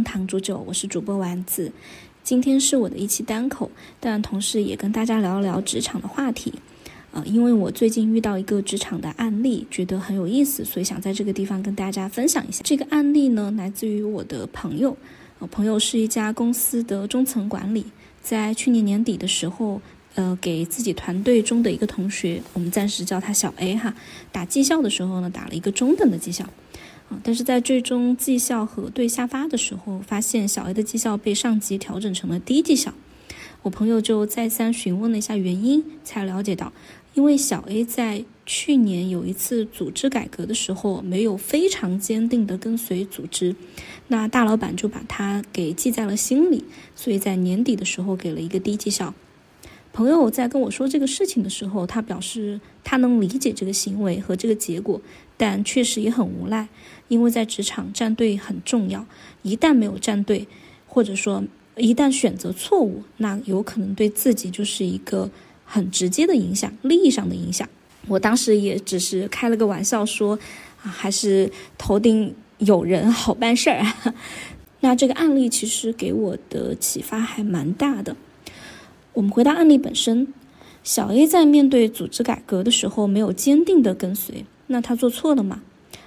弄堂煮酒，我是主播丸子。今天是我的一期单口，但同时也跟大家聊一聊职场的话题。呃，因为我最近遇到一个职场的案例，觉得很有意思，所以想在这个地方跟大家分享一下。这个案例呢，来自于我的朋友，呃，朋友是一家公司的中层管理，在去年年底的时候，呃，给自己团队中的一个同学，我们暂时叫他小 A 哈，打绩效的时候呢，打了一个中等的绩效。但是在最终绩效核对下发的时候，发现小 A 的绩效被上级调整成了低绩效。我朋友就再三询问了一下原因，才了解到，因为小 A 在去年有一次组织改革的时候，没有非常坚定的跟随组织，那大老板就把他给记在了心里，所以在年底的时候给了一个低绩效。朋友在跟我说这个事情的时候，他表示他能理解这个行为和这个结果，但确实也很无奈，因为在职场站队很重要，一旦没有站队，或者说一旦选择错误，那有可能对自己就是一个很直接的影响，利益上的影响。我当时也只是开了个玩笑说，啊，还是头顶有人好办事儿。那这个案例其实给我的启发还蛮大的。我们回到案例本身，小 A 在面对组织改革的时候没有坚定的跟随，那他做错了吗？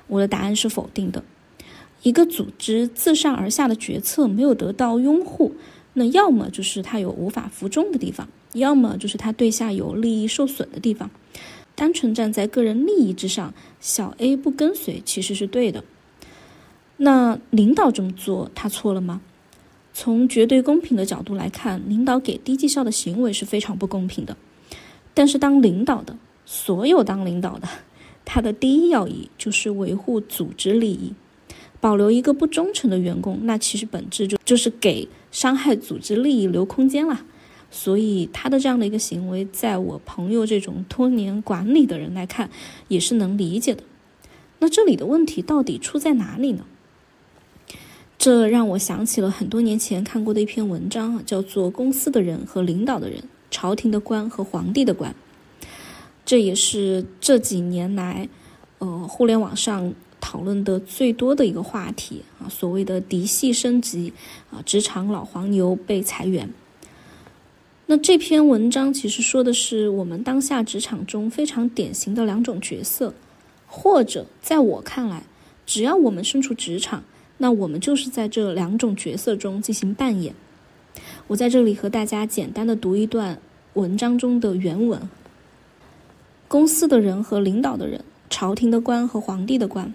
我的答案是否定的。一个组织自上而下的决策没有得到拥护，那要么就是他有无法服众的地方，要么就是他对下有利益受损的地方。单纯站在个人利益之上，小 A 不跟随其实是对的。那领导这么做，他错了吗？从绝对公平的角度来看，领导给低绩效的行为是非常不公平的。但是，当领导的所有当领导的，他的第一要义就是维护组织利益，保留一个不忠诚的员工，那其实本质就就是给伤害组织利益留空间了。所以，他的这样的一个行为，在我朋友这种多年管理的人来看，也是能理解的。那这里的问题到底出在哪里呢？这让我想起了很多年前看过的一篇文章啊，叫做《公司的人和领导的人，朝廷的官和皇帝的官》。这也是这几年来，呃，互联网上讨论的最多的一个话题啊。所谓的嫡系升级啊，职场老黄牛被裁员。那这篇文章其实说的是我们当下职场中非常典型的两种角色，或者在我看来，只要我们身处职场。那我们就是在这两种角色中进行扮演。我在这里和大家简单的读一段文章中的原文：公司的人和领导的人，朝廷的官和皇帝的官，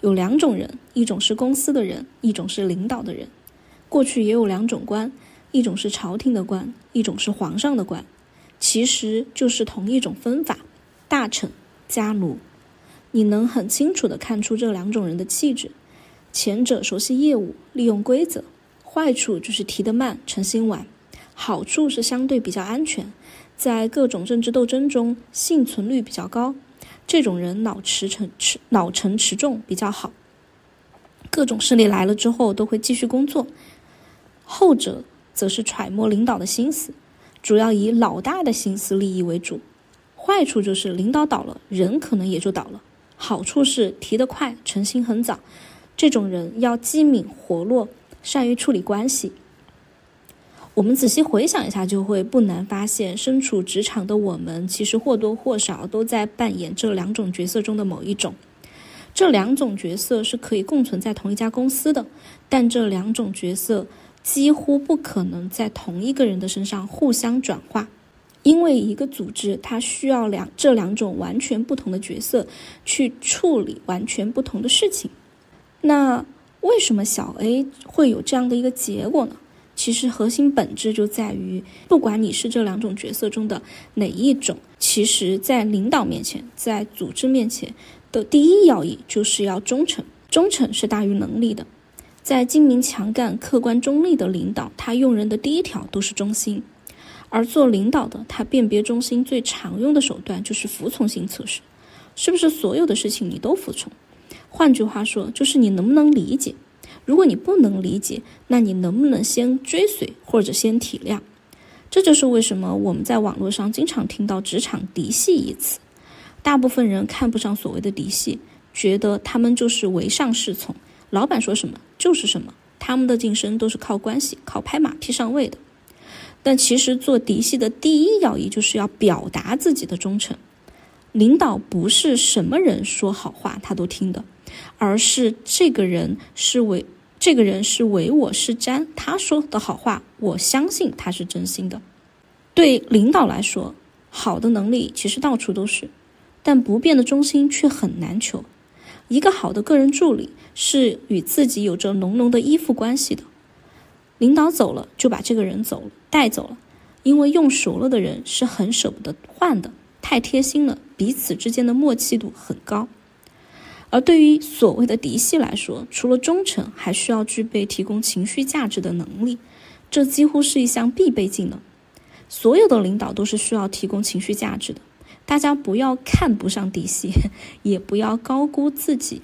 有两种人，一种是公司的人，一种是领导的人。过去也有两种官，一种是朝廷的官，一种是皇上的官，其实就是同一种分法：大臣、家奴。你能很清楚的看出这两种人的气质。前者熟悉业务，利用规则；坏处就是提得慢，成心晚；好处是相对比较安全，在各种政治斗争中幸存率比较高。这种人脑持沉持脑沉持重比较好，各种势力来了之后都会继续工作。后者则是揣摩领导的心思，主要以老大的心思利益为主。坏处就是领导倒了，人可能也就倒了。好处是提得快，成心很早。这种人要机敏活络，善于处理关系。我们仔细回想一下，就会不难发现，身处职场的我们，其实或多或少都在扮演这两种角色中的某一种。这两种角色是可以共存在同一家公司的，但这两种角色几乎不可能在同一个人的身上互相转化，因为一个组织它需要两这两种完全不同的角色去处理完全不同的事情。那为什么小 A 会有这样的一个结果呢？其实核心本质就在于，不管你是这两种角色中的哪一种，其实在领导面前，在组织面前的第一要义就是要忠诚。忠诚是大于能力的，在精明强干、客观中立的领导，他用人的第一条都是忠心；而做领导的，他辨别忠心最常用的手段就是服从性测试，是不是所有的事情你都服从？换句话说，就是你能不能理解？如果你不能理解，那你能不能先追随或者先体谅？这就是为什么我们在网络上经常听到“职场嫡系”一词。大部分人看不上所谓的嫡系，觉得他们就是唯上是从，老板说什么就是什么，他们的晋升都是靠关系、靠拍马屁上位的。但其实做嫡系的第一要义就是要表达自己的忠诚。领导不是什么人说好话他都听的，而是这个人是为这个人是唯我是瞻，他说的好话我相信他是真心的。对领导来说，好的能力其实到处都是，但不变的忠心却很难求。一个好的个人助理是与自己有着浓浓的依附关系的。领导走了，就把这个人走了带走了，因为用熟了的人是很舍不得换的，太贴心了，彼此之间的默契度很高。而对于所谓的嫡系来说，除了忠诚，还需要具备提供情绪价值的能力，这几乎是一项必备技能。所有的领导都是需要提供情绪价值的。大家不要看不上嫡系，也不要高估自己。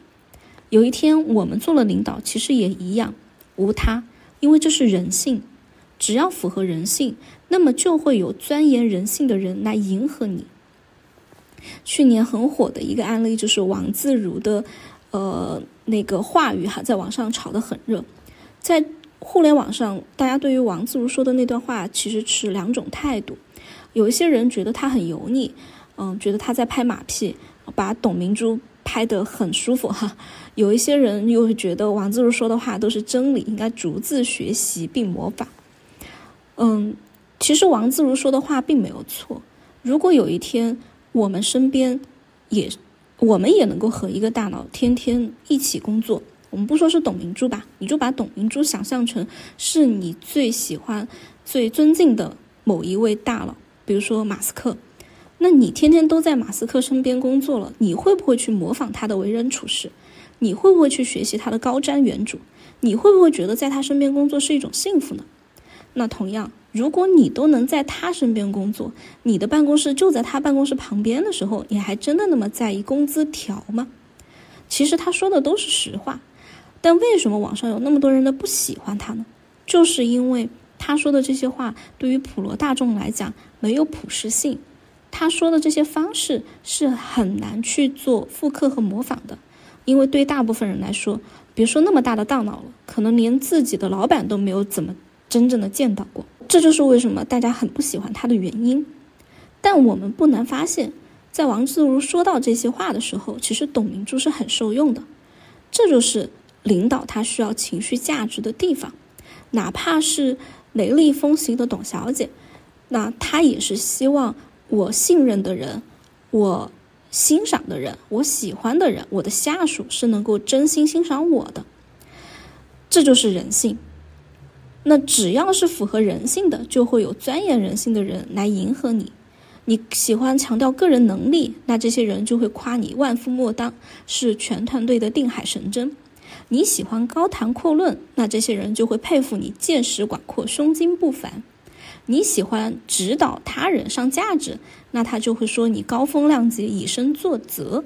有一天我们做了领导，其实也一样，无他，因为这是人性。只要符合人性，那么就会有钻研人性的人来迎合你。去年很火的一个案例就是王自如的，呃，那个话语哈，在网上炒得很热。在互联网上，大家对于王自如说的那段话其实持两种态度。有一些人觉得他很油腻。嗯，觉得他在拍马屁，把董明珠拍得很舒服哈。有一些人又会觉得王自如说的话都是真理，应该逐字学习并模仿。嗯，其实王自如说的话并没有错。如果有一天我们身边也我们也能够和一个大佬天天一起工作，我们不说是董明珠吧，你就把董明珠想象成是你最喜欢、最尊敬的某一位大佬，比如说马斯克。那你天天都在马斯克身边工作了，你会不会去模仿他的为人处事？你会不会去学习他的高瞻远瞩？你会不会觉得在他身边工作是一种幸福呢？那同样，如果你都能在他身边工作，你的办公室就在他办公室旁边的时候，你还真的那么在意工资条吗？其实他说的都是实话，但为什么网上有那么多人的不喜欢他呢？就是因为他说的这些话对于普罗大众来讲没有普适性。他说的这些方式是很难去做复刻和模仿的，因为对大部分人来说，别说那么大的大脑了，可能连自己的老板都没有怎么真正的见到过。这就是为什么大家很不喜欢他的原因。但我们不难发现，在王自如说到这些话的时候，其实董明珠是很受用的。这就是领导他需要情绪价值的地方，哪怕是雷厉风行的董小姐，那她也是希望。我信任的人，我欣赏的人，我喜欢的人，我的下属是能够真心欣赏我的，这就是人性。那只要是符合人性的，就会有钻研人性的人来迎合你。你喜欢强调个人能力，那这些人就会夸你万夫莫当，是全团队的定海神针。你喜欢高谈阔论，那这些人就会佩服你见识广阔，胸襟不凡。你喜欢指导他人上价值，那他就会说你高风亮节、以身作则。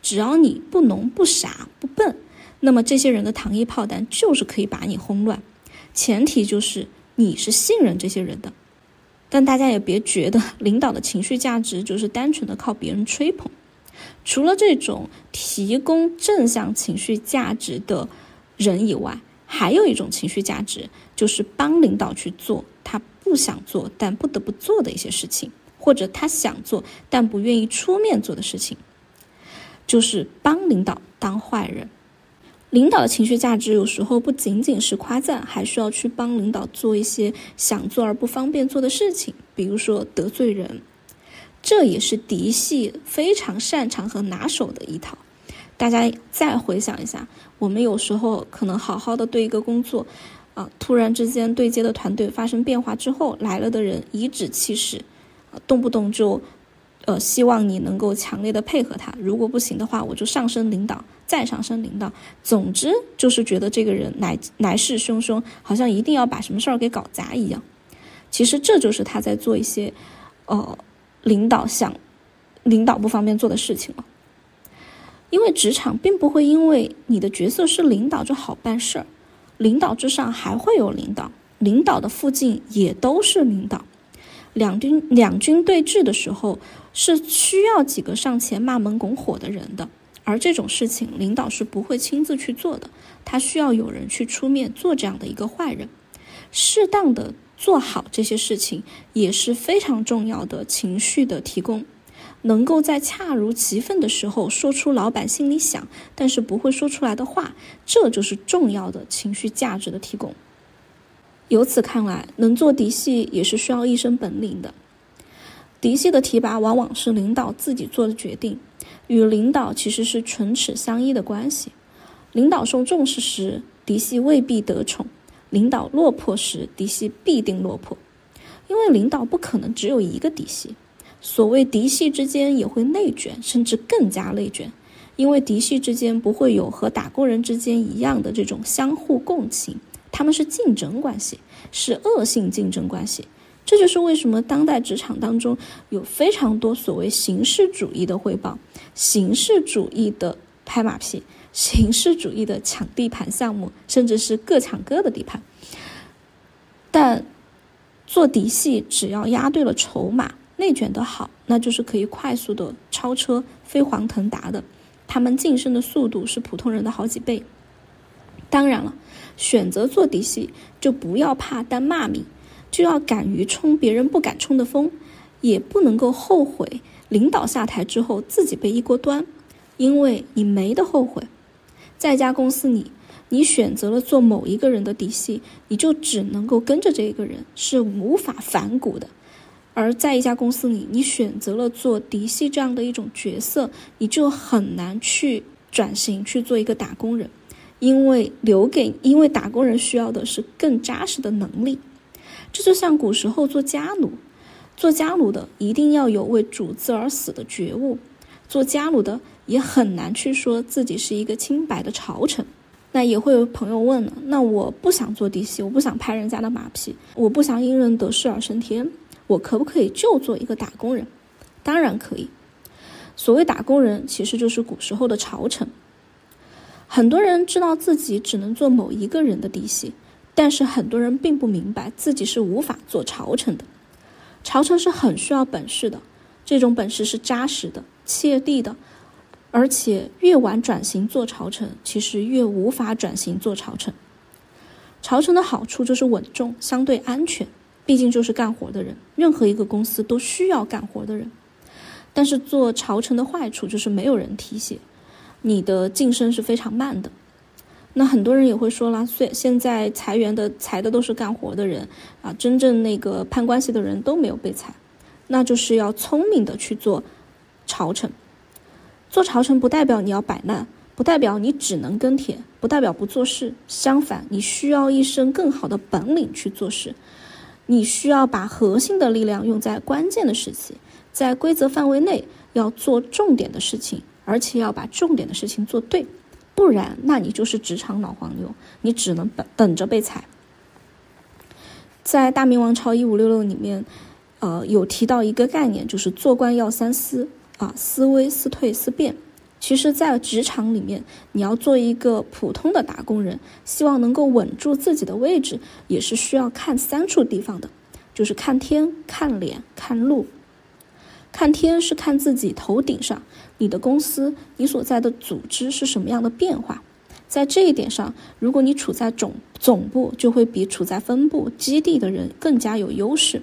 只要你不聋不傻不笨，那么这些人的糖衣炮弹就是可以把你轰乱。前提就是你是信任这些人的。但大家也别觉得 领导的情绪价值就是单纯的靠别人吹捧。除了这种提供正向情绪价值的人以外，还有一种情绪价值就是帮领导去做他。不想做但不得不做的一些事情，或者他想做但不愿意出面做的事情，就是帮领导当坏人。领导的情绪价值有时候不仅仅是夸赞，还需要去帮领导做一些想做而不方便做的事情，比如说得罪人。这也是嫡系非常擅长和拿手的一套。大家再回想一下，我们有时候可能好好的对一个工作。啊！突然之间对接的团队发生变化之后，来了的人颐指气使，啊，动不动就，呃，希望你能够强烈的配合他。如果不行的话，我就上升领导，再上升领导。总之就是觉得这个人来来势汹汹，好像一定要把什么事儿给搞砸一样。其实这就是他在做一些，呃，领导想领导不方便做的事情了。因为职场并不会因为你的角色是领导就好办事儿。领导之上还会有领导，领导的附近也都是领导。两军两军对峙的时候，是需要几个上前骂门拱火的人的。而这种事情领导是不会亲自去做的，他需要有人去出面做这样的一个坏人，适当的做好这些事情也是非常重要的情绪的提供。能够在恰如其分的时候说出老板心里想，但是不会说出来的话，这就是重要的情绪价值的提供。由此看来，能做嫡系也是需要一身本领的。嫡系的提拔往往是领导自己做的决定，与领导其实是唇齿相依的关系。领导受重视时，嫡系未必得宠；领导落魄时，嫡系必定落魄，因为领导不可能只有一个嫡系。所谓嫡系之间也会内卷，甚至更加内卷，因为嫡系之间不会有和打工人之间一样的这种相互共情，他们是竞争关系，是恶性竞争关系。这就是为什么当代职场当中有非常多所谓形式主义的汇报、形式主义的拍马屁、形式主义的抢地盘项目，甚至是各抢各的地盘。但做嫡系，只要压对了筹码。内卷的好，那就是可以快速的超车飞黄腾达的，他们晋升的速度是普通人的好几倍。当然了，选择做嫡系就不要怕担骂名，就要敢于冲别人不敢冲的风，也不能够后悔领导下台之后自己被一锅端，因为你没得后悔。在一家公司里，你选择了做某一个人的嫡系，你就只能够跟着这一个人，是无法反骨的。而在一家公司里，你选择了做嫡系这样的一种角色，你就很难去转型去做一个打工人，因为留给因为打工人需要的是更扎实的能力。这就像古时候做家奴，做家奴的一定要有为主子而死的觉悟，做家奴的也很难去说自己是一个清白的朝臣。那也会有朋友问了，那我不想做嫡系，我不想拍人家的马屁，我不想因人得势而升天。我可不可以就做一个打工人？当然可以。所谓打工人，其实就是古时候的朝臣。很多人知道自己只能做某一个人的嫡系，但是很多人并不明白自己是无法做朝臣的。朝臣是很需要本事的，这种本事是扎实的、切地的，而且越晚转型做朝臣，其实越无法转型做朝臣。朝臣的好处就是稳重，相对安全。毕竟就是干活的人，任何一个公司都需要干活的人。但是做朝臣的坏处就是没有人提携，你的晋升是非常慢的。那很多人也会说了，虽现在裁员的裁的都是干活的人啊，真正那个攀关系的人都没有被裁，那就是要聪明的去做朝臣。做朝臣不代表你要摆烂，不代表你只能跟帖，不代表不做事。相反，你需要一身更好的本领去做事。你需要把核心的力量用在关键的时期，在规则范围内要做重点的事情，而且要把重点的事情做对，不然那你就是职场老黄牛，你只能等等着被裁。在《大明王朝一五六六》里面，呃，有提到一个概念，就是做官要三思啊，思危、思退、思变。其实，在职场里面，你要做一个普通的打工人，希望能够稳住自己的位置，也是需要看三处地方的，就是看天、看脸、看路。看天是看自己头顶上，你的公司、你所在的组织是什么样的变化。在这一点上，如果你处在总总部，就会比处在分部、基地的人更加有优势，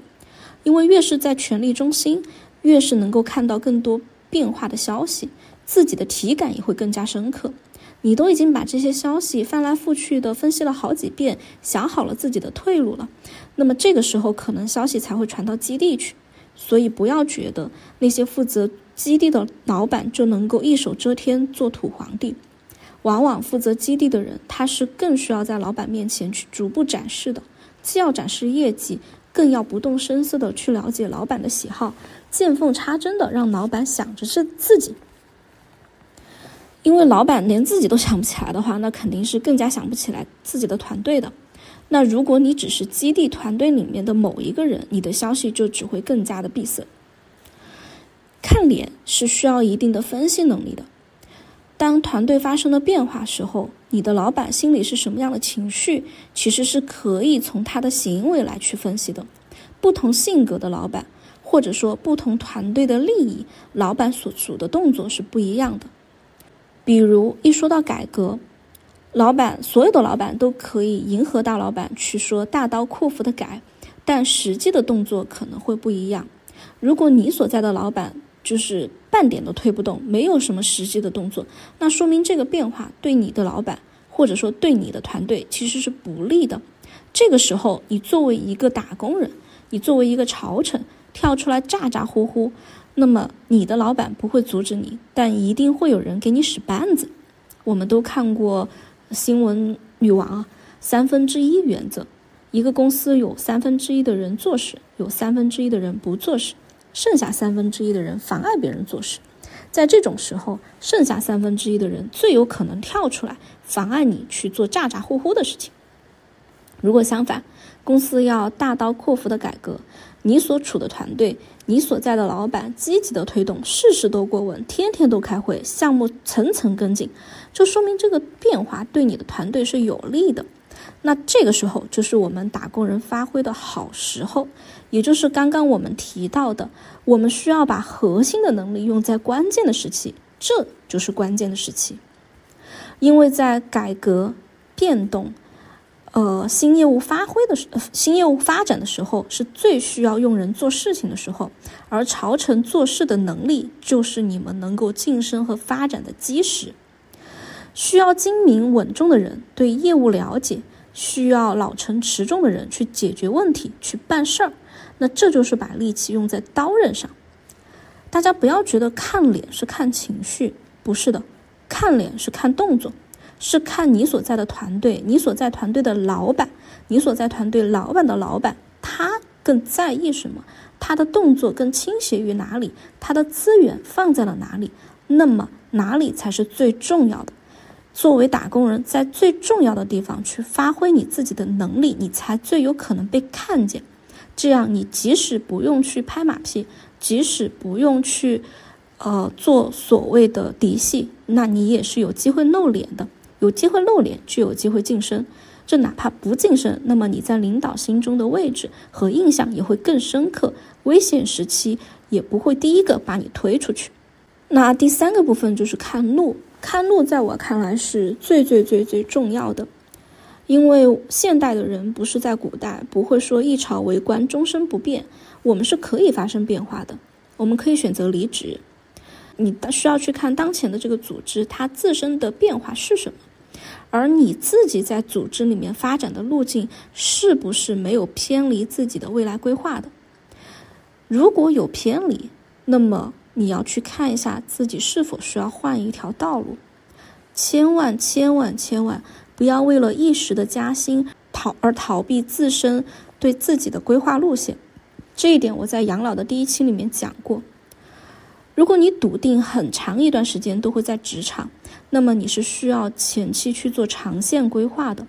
因为越是在权力中心，越是能够看到更多变化的消息。自己的体感也会更加深刻。你都已经把这些消息翻来覆去的分析了好几遍，想好了自己的退路了，那么这个时候可能消息才会传到基地去。所以不要觉得那些负责基地的老板就能够一手遮天做土皇帝，往往负责基地的人他是更需要在老板面前去逐步展示的，既要展示业绩，更要不动声色的去了解老板的喜好，见缝插针的让老板想着是自己。因为老板连自己都想不起来的话，那肯定是更加想不起来自己的团队的。那如果你只是基地团队里面的某一个人，你的消息就只会更加的闭塞。看脸是需要一定的分析能力的。当团队发生了变化时候，你的老板心里是什么样的情绪，其实是可以从他的行为来去分析的。不同性格的老板，或者说不同团队的利益，老板所处的动作是不一样的。比如一说到改革，老板所有的老板都可以迎合大老板去说大刀阔斧的改，但实际的动作可能会不一样。如果你所在的老板就是半点都推不动，没有什么实际的动作，那说明这个变化对你的老板或者说对你的团队其实是不利的。这个时候，你作为一个打工人，你作为一个朝臣跳出来咋咋呼呼，那么你的老板不会阻止你，但一定会有人给你使绊子。我们都看过新闻女王啊，三分之一原则，一个公司有三分之一的人做事，有三分之一的人不做事，剩下三分之一的人妨碍别人做事。在这种时候，剩下三分之一的人最有可能跳出来妨碍你去做咋咋呼呼的事情。如果相反，公司要大刀阔斧的改革，你所处的团队，你所在的老板积极的推动，事事都过问，天天都开会，项目层层跟进，就说明这个变化对你的团队是有利的。那这个时候就是我们打工人发挥的好时候，也就是刚刚我们提到的，我们需要把核心的能力用在关键的时期，这就是关键的时期，因为在改革变动。呃，新业务发挥的时，新业务发展的时候，是最需要用人做事情的时候。而朝臣做事的能力，就是你们能够晋升和发展的基石。需要精明稳重的人，对业务了解；需要老成持重的人去解决问题、去办事儿。那这就是把力气用在刀刃上。大家不要觉得看脸是看情绪，不是的，看脸是看动作。是看你所在的团队，你所在团队的老板，你所在团队老板的老板，他更在意什么？他的动作更倾斜于哪里？他的资源放在了哪里？那么哪里才是最重要的？作为打工人，在最重要的地方去发挥你自己的能力，你才最有可能被看见。这样，你即使不用去拍马屁，即使不用去，呃，做所谓的嫡系，那你也是有机会露脸的。有机会露脸，就有机会晋升。这哪怕不晋升，那么你在领导心中的位置和印象也会更深刻。危险时期也不会第一个把你推出去。那第三个部分就是看路，看路在我看来是最最最最重要的。因为现代的人不是在古代，不会说一朝为官终身不变。我们是可以发生变化的，我们可以选择离职。你需要去看当前的这个组织，它自身的变化是什么。而你自己在组织里面发展的路径是不是没有偏离自己的未来规划的？如果有偏离，那么你要去看一下自己是否需要换一条道路。千万千万千万不要为了一时的加薪逃而逃避自身对自己的规划路线。这一点我在养老的第一期里面讲过。如果你笃定很长一段时间都会在职场，那么你是需要前期去做长线规划的。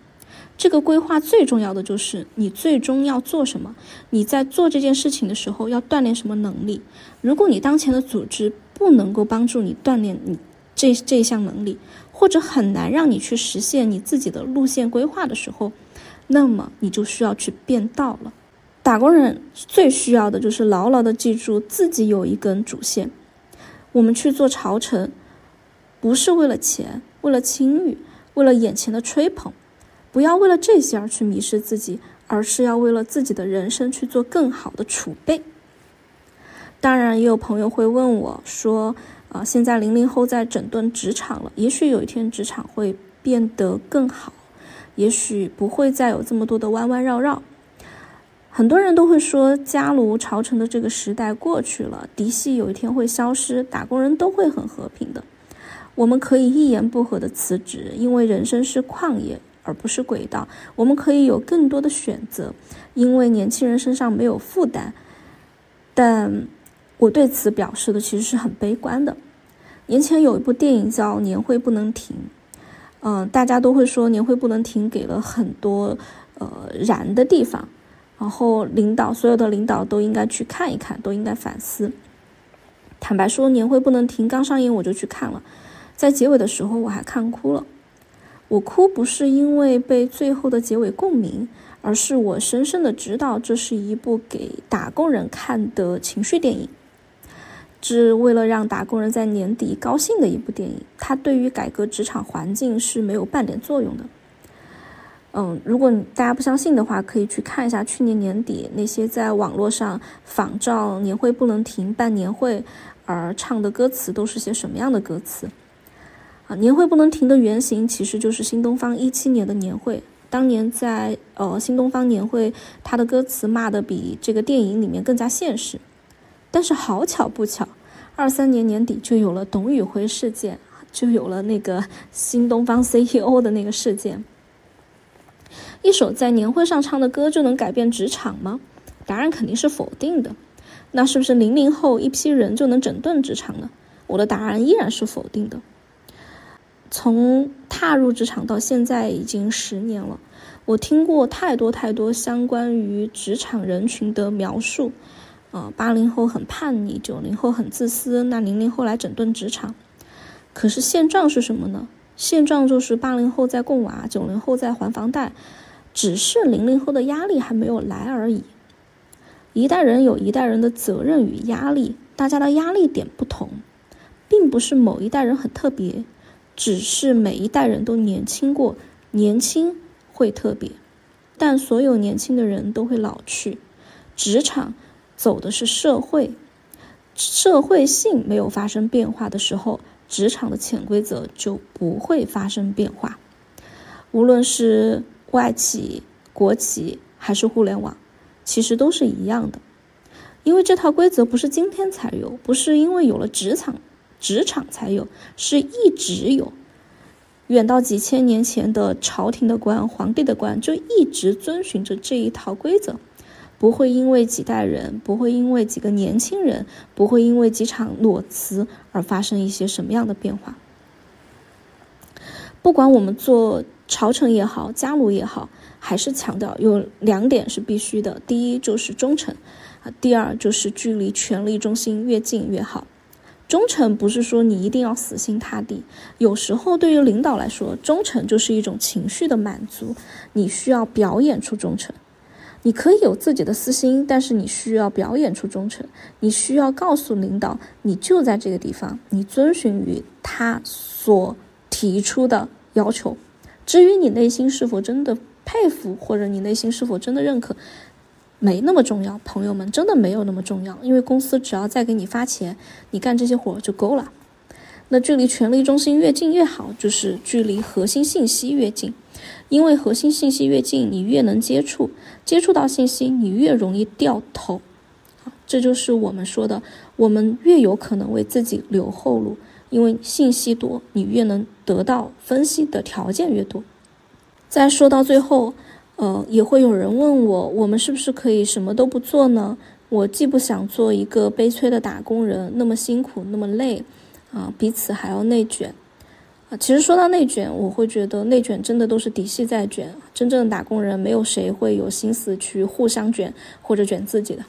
这个规划最重要的就是你最终要做什么，你在做这件事情的时候要锻炼什么能力。如果你当前的组织不能够帮助你锻炼你这这项能力，或者很难让你去实现你自己的路线规划的时候，那么你就需要去变道了。打工人最需要的就是牢牢的记住自己有一根主线。我们去做朝臣，不是为了钱，为了清誉，为了眼前的吹捧，不要为了这些而去迷失自己，而是要为了自己的人生去做更好的储备。当然，也有朋友会问我说：“啊，现在零零后在整顿职场了，也许有一天职场会变得更好，也许不会再有这么多的弯弯绕绕。”很多人都会说，家奴朝臣的这个时代过去了，嫡系有一天会消失，打工人都会很和平的。我们可以一言不合的辞职，因为人生是旷野而不是轨道。我们可以有更多的选择，因为年轻人身上没有负担。但我对此表示的其实是很悲观的。年前有一部电影叫《年会不能停》，嗯，大家都会说《年会不能停》给了很多呃燃的地方。然后，领导所有的领导都应该去看一看，都应该反思。坦白说，年会不能停，刚上映我就去看了，在结尾的时候我还看哭了。我哭不是因为被最后的结尾共鸣，而是我深深的知道这是一部给打工人看的情绪电影。是为了让打工人在年底高兴的一部电影，它对于改革职场环境是没有半点作用的。嗯，如果大家不相信的话，可以去看一下去年年底那些在网络上仿照年会不能停办年会而唱的歌词都是些什么样的歌词。年会不能停的原型其实就是新东方一七年的年会。当年在呃新东方年会，他的歌词骂的比这个电影里面更加现实。但是好巧不巧，二三年年底就有了董宇辉事件，就有了那个新东方 CEO 的那个事件。一首在年会上唱的歌就能改变职场吗？答案肯定是否定的。那是不是零零后一批人就能整顿职场呢？我的答案依然是否定的。从踏入职场到现在已经十年了，我听过太多太多相关于职场人群的描述，啊，八零后很叛逆，九零后很自私，那零零后来整顿职场。可是现状是什么呢？现状就是八零后在供娃，九零后在还房贷，只是零零后的压力还没有来而已。一代人有一代人的责任与压力，大家的压力点不同，并不是某一代人很特别。只是每一代人都年轻过，年轻会特别，但所有年轻的人都会老去。职场走的是社会，社会性没有发生变化的时候，职场的潜规则就不会发生变化。无论是外企、国企还是互联网，其实都是一样的，因为这套规则不是今天才有，不是因为有了职场。职场才有，是一直有，远到几千年前的朝廷的官、皇帝的官就一直遵循着这一套规则，不会因为几代人，不会因为几个年轻人，不会因为几场裸辞而发生一些什么样的变化。不管我们做朝臣也好，家奴也好，还是强调有两点是必须的：第一就是忠诚，啊，第二就是距离权力中心越近越好。忠诚不是说你一定要死心塌地，有时候对于领导来说，忠诚就是一种情绪的满足。你需要表演出忠诚，你可以有自己的私心，但是你需要表演出忠诚。你需要告诉领导，你就在这个地方，你遵循于他所提出的要求。至于你内心是否真的佩服，或者你内心是否真的认可。没那么重要，朋友们真的没有那么重要，因为公司只要再给你发钱，你干这些活就够了。那距离权力中心越近越好，就是距离核心信息越近，因为核心信息越近，你越能接触，接触到信息，你越容易掉头。这就是我们说的，我们越有可能为自己留后路，因为信息多，你越能得到分析的条件越多。再说到最后。呃，也会有人问我，我们是不是可以什么都不做呢？我既不想做一个悲催的打工人，那么辛苦，那么累，啊，彼此还要内卷，啊，其实说到内卷，我会觉得内卷真的都是底细在卷，真正的打工人没有谁会有心思去互相卷或者卷自己的。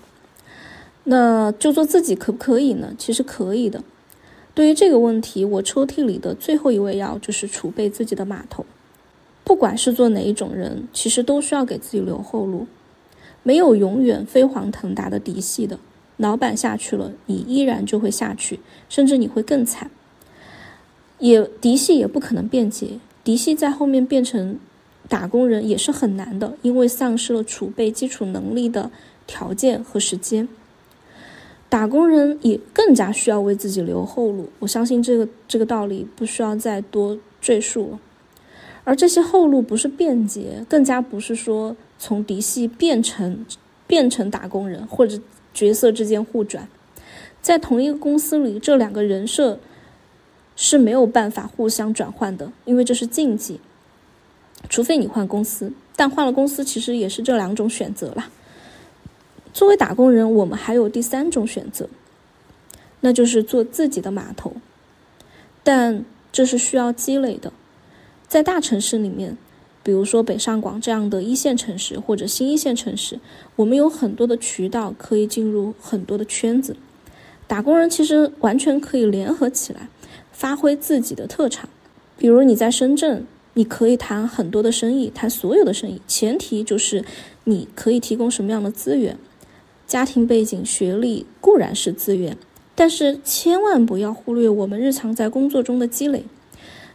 那就做自己可不可以呢？其实可以的。对于这个问题，我抽屉里的最后一味药就是储备自己的码头。不管是做哪一种人，其实都需要给自己留后路。没有永远飞黄腾达的嫡系的，老板下去了，你依然就会下去，甚至你会更惨。也嫡系也不可能便捷，嫡系在后面变成打工人也是很难的，因为丧失了储备基础能力的条件和时间。打工人也更加需要为自己留后路，我相信这个这个道理不需要再多赘述了。而这些后路不是便捷，更加不是说从嫡系变成变成打工人或者角色之间互转，在同一个公司里，这两个人设是没有办法互相转换的，因为这是禁忌。除非你换公司，但换了公司其实也是这两种选择啦。作为打工人，我们还有第三种选择，那就是做自己的码头，但这是需要积累的。在大城市里面，比如说北上广这样的一线城市或者新一线城市，我们有很多的渠道可以进入很多的圈子。打工人其实完全可以联合起来，发挥自己的特长。比如你在深圳，你可以谈很多的生意，谈所有的生意，前提就是你可以提供什么样的资源。家庭背景、学历固然是资源，但是千万不要忽略我们日常在工作中的积累，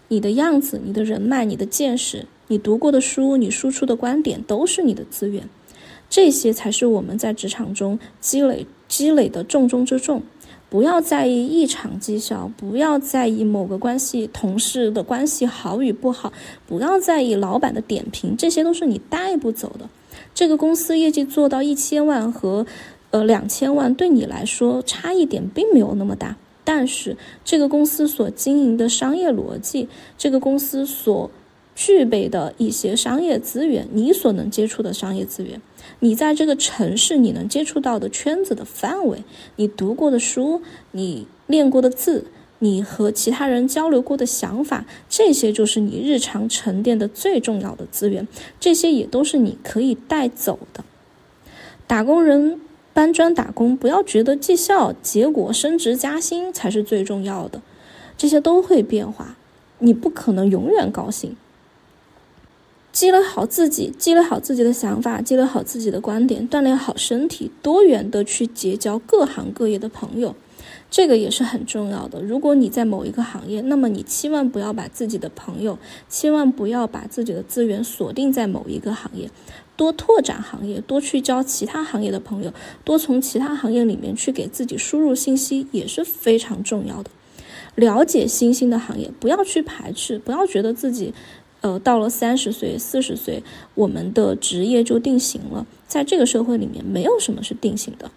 你的样子、你的人脉、你的见识、你读过的书、你输出的观点，都是你的资源。这些才是我们在职场中积累积累的重中之重。不要在意一场绩效，不要在意某个关系同事的关系好与不好，不要在意老板的点评，这些都是你带不走的。这个公司业绩做到一千万和。呃，两千万对你来说差一点并没有那么大，但是这个公司所经营的商业逻辑，这个公司所具备的一些商业资源，你所能接触的商业资源，你在这个城市你能接触到的圈子的范围，你读过的书，你练过的字，你和其他人交流过的想法，这些就是你日常沉淀的最重要的资源，这些也都是你可以带走的，打工人。搬砖打工，不要觉得绩效、结果、升职加薪才是最重要的，这些都会变化，你不可能永远高兴。积累好自己，积累好自己的想法，积累好自己的观点，锻炼好身体，多元的去结交各行各业的朋友，这个也是很重要的。如果你在某一个行业，那么你千万不要把自己的朋友，千万不要把自己的资源锁定在某一个行业。多拓展行业，多去交其他行业的朋友，多从其他行业里面去给自己输入信息也是非常重要的。了解新兴的行业，不要去排斥，不要觉得自己，呃，到了三十岁、四十岁，我们的职业就定型了。在这个社会里面，没有什么是定型的。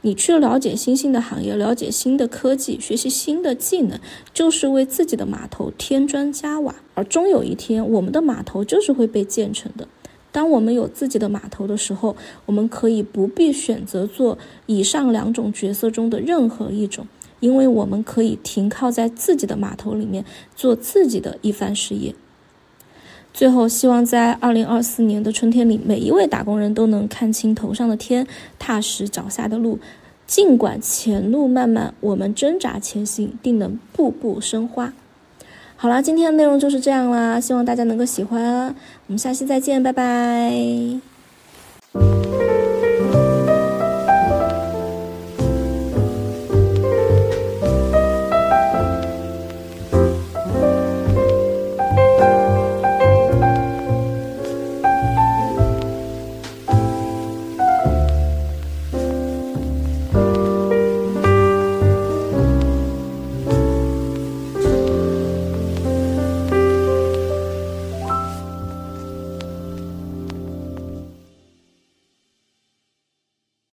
你去了解新兴的行业，了解新的科技，学习新的技能，就是为自己的码头添砖加瓦。而终有一天，我们的码头就是会被建成的。当我们有自己的码头的时候，我们可以不必选择做以上两种角色中的任何一种，因为我们可以停靠在自己的码头里面做自己的一番事业。最后，希望在二零二四年的春天里，每一位打工人都能看清头上的天，踏实脚下的路。尽管前路漫漫，我们挣扎前行，定能步步生花。好啦，今天的内容就是这样啦，希望大家能够喜欢。我们下期再见，拜拜。